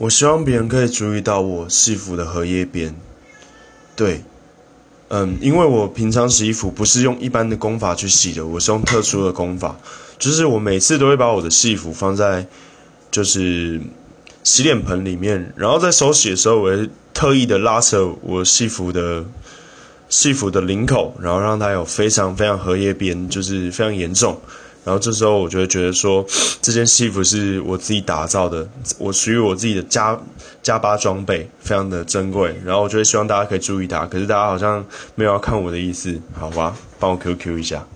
我希望别人可以注意到我戏服的荷叶边。对，嗯，因为我平常洗衣服不是用一般的功法去洗的，我是用特殊的功法，就是我每次都会把我的戏服放在就是洗脸盆里面，然后在手洗的时候，我会特意的拉扯我戏服的戏服的领口，然后让它有非常非常荷叶边，就是非常严重。然后这时候我就会觉得说，这件戏服是我自己打造的，我属于我自己的加加巴装备，非常的珍贵。然后我就会希望大家可以注意它，可是大家好像没有要看我的意思，好吧？帮我 QQ 一下。